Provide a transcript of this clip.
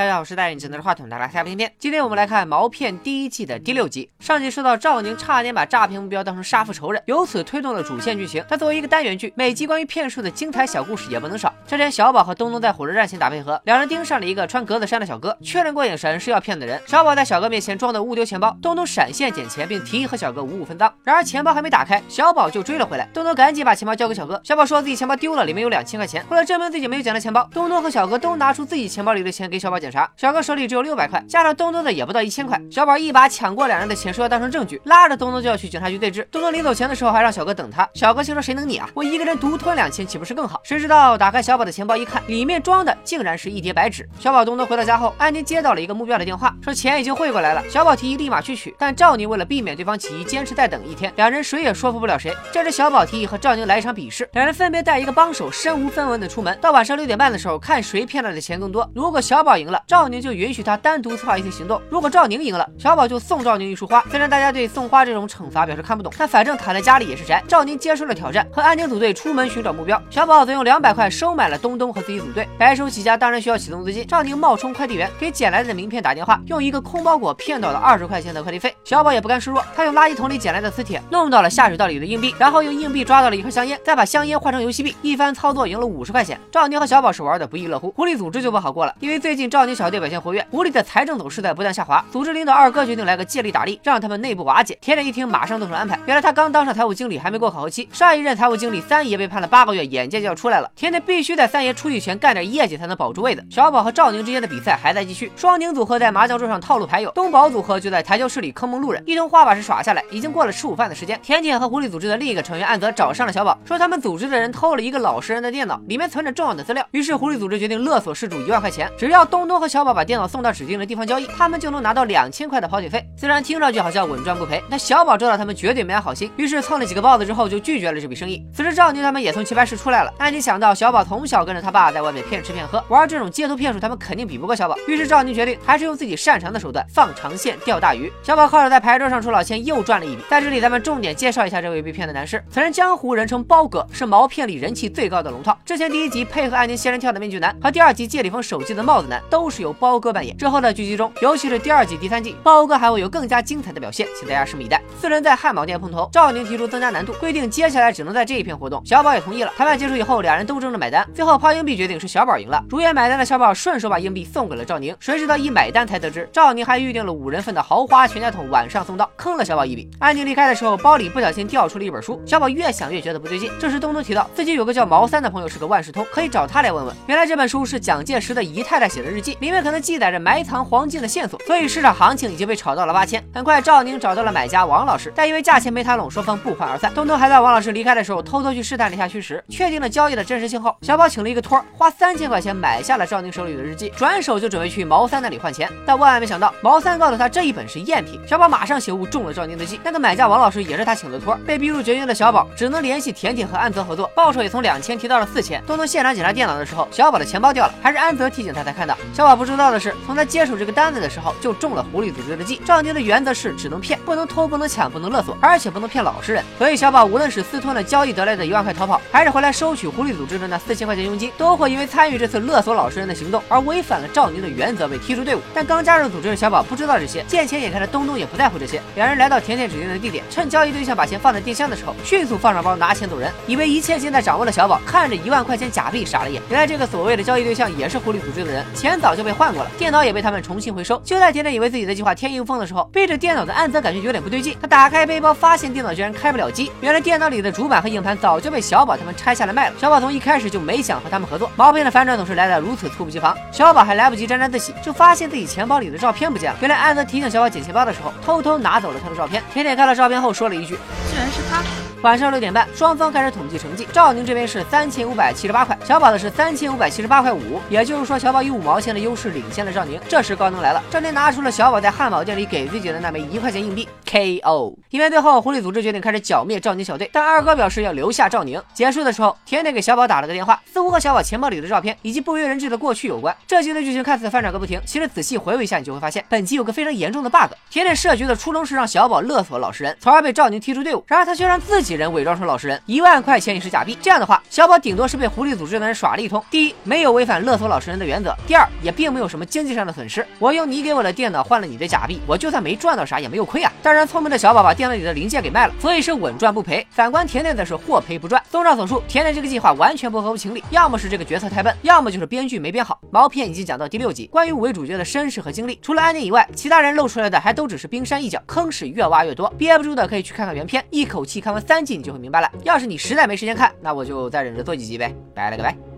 大家好，我是戴眼镜拿着话筒的拉下片片。今天我们来看《毛片》第一季的第六集。上集说到赵宁差点把诈骗目标当成杀父仇人，由此推动了主线剧情。但作为一个单元剧，每集关于骗术的精彩小故事也不能少。这天，小宝和东东在火车站前打配合，两人盯上了一个穿格子衫的小哥，确认过眼神是要骗的人。小宝在小哥面前装的误丢钱包，东东闪现捡钱，并提议和小哥五五分赃。然而钱包还没打开，小宝就追了回来。东东赶紧把钱包交给小哥，小宝说自己钱包丢了，里面有两千块钱。为了证明自己没有捡到钱包，东东和小哥都拿出自己钱包里的钱给小宝检查。小哥手里只有六百块，加上东东的也不到一千块。小宝一把抢过两人的钱，说要当成证据，拉着东东就要去警察局对质。东东临走前的时候还让小哥等他。小哥心说谁能你啊，我一个人独吞两千岂不是更好？谁知道打开小宝的钱包一看，里面装的竟然是一叠白纸。小宝东东回到家后，安妮接到了一个目标的电话，说钱已经汇过来了。小宝提议立马去取，但赵宁为了避免对方起疑，坚持再等一天。两人谁也说服不了谁。这时小宝提议和赵宁来一场比试，两人分别带一个帮手，身无分文的出门，到晚上六点半的时候看谁骗来的钱更多。如果小宝赢了，赵宁就允许他单。独策划一些行动，如果赵宁赢了，小宝就送赵宁一束花。虽然大家对送花这种惩罚表示看不懂，但反正躺在家里也是宅。赵宁接受了挑战，和安宁组队出门寻找目标。小宝则用两百块收买了东东和自己组队。白手起家当然需要启动资金。赵宁冒充快递员，给捡来的名片打电话，用一个空包裹骗到了二十块钱的快递费。小宝也不甘示弱，他用垃圾桶里捡来的磁铁弄到了下水道里的硬币，然后用硬币抓到了一盒香烟，再把香烟换成游戏币，一番操作赢了五十块钱。赵宁和小宝是玩的不亦乐乎。狐狸组织就不好过了，因为最近赵赵宁小队表现活跃，狐狸的财政走势在不断。下滑，组织领导二哥决定来个借力打力，让他们内部瓦解。甜甜一听，马上动手安排。原来他刚当上财务经理，还没过考核期。上一任财务经理三爷被判了八个月，眼见就要出来了。甜甜必须在三爷出去前干点业绩，才能保住位子。小宝和赵宁之间的比赛还在继续，双宁组合在麻将桌上套路牌友，东宝组合就在台球室里坑蒙路人。一通花把式耍下来，已经过了吃午饭的时间。甜甜和狐狸组织的另一个成员安泽找上了小宝，说他们组织的人偷了一个老实人的电脑，里面存着重要的资料。于是狐狸组织决定勒索失主一万块钱，只要东东和小宝把电脑送到指定的地方交易，他们就能拿到两千。块的跑腿费，虽然听上去好像稳赚不赔，但小宝知道他们绝对没安好心，于是蹭了几个包子之后就拒绝了这笔生意。此时赵宁他们也从棋牌室出来了，安妮想到小宝从小跟着他爸在外面骗吃骗喝，玩这种街头骗术，他们肯定比不过小宝，于是赵宁决定还是用自己擅长的手段放长线钓大鱼。小宝靠着在牌桌上出老千又赚了一笔。在这里咱们重点介绍一下这位被骗的男士，此人江湖人称包哥，是毛片里人气最高的龙套。之前第一集配合安宁仙人跳的面具男和第二集借李峰手机的帽子男都都是由包哥扮演。之后的剧集中，尤其是第二季、第三季，包哥还会有。更加精彩的表现，请大家拭目以待。四人在汉堡店碰头，赵宁提出增加难度，规定接下来只能在这一片活动。小宝也同意了。谈判结束以后，俩人都争着买单，最后抛硬币决定是小宝赢了。如愿买单的小宝顺手把硬币送给了赵宁，谁知道一买单才得知，赵宁还预定了五人份的豪华全家桶，晚上送到，坑了小宝一笔。安宁离开的时候，包里不小心掉出了一本书，小宝越想越觉得不对劲。这时东东提到自己有个叫毛三的朋友是个万事通，可以找他来问问。原来这本书是蒋介石的姨太太写的日记，里面可能记载着埋藏黄金的线索，所以市场行情已经被炒到了八千。很快赵。宁找到了买家王老师，但因为价钱没谈拢，双方不欢而散。东东还在王老师离开的时候偷偷去试探了一下虚实，确定了交易的真实性后，小宝请了一个托，花三千块钱买下了赵宁手里的日记，转手就准备去毛三那里换钱。但万万没想到，毛三告诉他这一本是赝品。小宝马上醒悟，中了赵宁的计。那个买家王老师也是他请的托，被逼入绝境的小宝只能联系甜甜和安泽合作，报酬也从两千提到了四千。东东现场检查电脑的时候，小宝的钱包掉了，还是安泽提醒他才看到。小宝不知道的是，从他接手这个单子的时候就中了狐狸组织的计。赵宁的原则是只能骗，不能偷。不能抢，不能勒索，而且不能骗老实人。所以小宝无论是私吞了交易得来的一万块逃跑，还是回来收取狐狸组织的那四千块钱佣金，都会因为参与这次勒索老实人的行动而违反了赵宁的原则，被踢出队伍。但刚加入组织的小宝不知道这些，见钱眼开的东东也不在乎这些。两人来到甜甜指定的地点，趁交易对象把钱放在电箱的时候，迅速放上包拿钱走人。以为一切尽在掌握的小宝，看着一万块钱假币傻了眼。原来这个所谓的交易对象也是狐狸组织的人，钱早早就被换过了，电脑也被他们重新回收。就在甜甜以为自己的计划天衣无缝的时候，背着电脑的安泽感觉有点不对劲，他打开背。包发现电脑居然开不了机，原来电脑里的主板和硬盘早就被小宝他们拆下来卖了。小宝从一开始就没想和他们合作，毛片的反转总是来得如此猝不及防。小宝还来不及沾沾自喜，就发现自己钱包里的照片不见了。原来安泽提醒小宝捡钱包的时候，偷偷拿走了他的照片。甜甜看了照片后说了一句：“居然是他。”晚上六点半，双方开始统计成绩。赵宁这边是三千五百七十八块，小宝的是三千五百七十八块五，也就是说小宝以五毛钱的优势领先了赵宁。这时高能来了，赵宁拿出了小宝在汉堡店里给自己的那枚一块钱硬币。KO。影片最后，狐狸组织决定开始剿灭赵宁小队，但二哥表示要留下赵宁。结束的时候，甜甜给小宝打了个电话，似乎和小宝钱包里的照片以及不为人知的过去有关。这集的剧情看似翻转个不停，其实仔细回味一下，你就会发现本集有个非常严重的 bug。甜甜设局的初衷是让小宝勒索老实人，从而被赵宁踢出队伍。然而他却让自己人伪装成老实人，一万块钱也是假币。这样的话，小宝顶多是被狐狸组织的人耍了一通。第一，没有违反勒索老实人的原则；第二，也并没有什么经济上的损失。我用你给我的电脑换了你的假币，我就算没赚到啥，也没有亏啊。当然，聪明的小宝把电脑里的零件给卖了，所以是稳赚不赔。反观甜甜则是获赔不赚。综上所述，甜甜这个计划完全不合乎情理，要么是这个角色太笨，要么就是编剧没编好。毛片已经讲到第六集，关于五位主角的身世和经历，除了安妮以外，其他人露出来的还都只是冰山一角，坑是越挖越多。憋不住的可以去看看原片，一口气看完三集你就会明白了。要是你实在没时间看，那我就再忍着做几集呗。拜了个拜。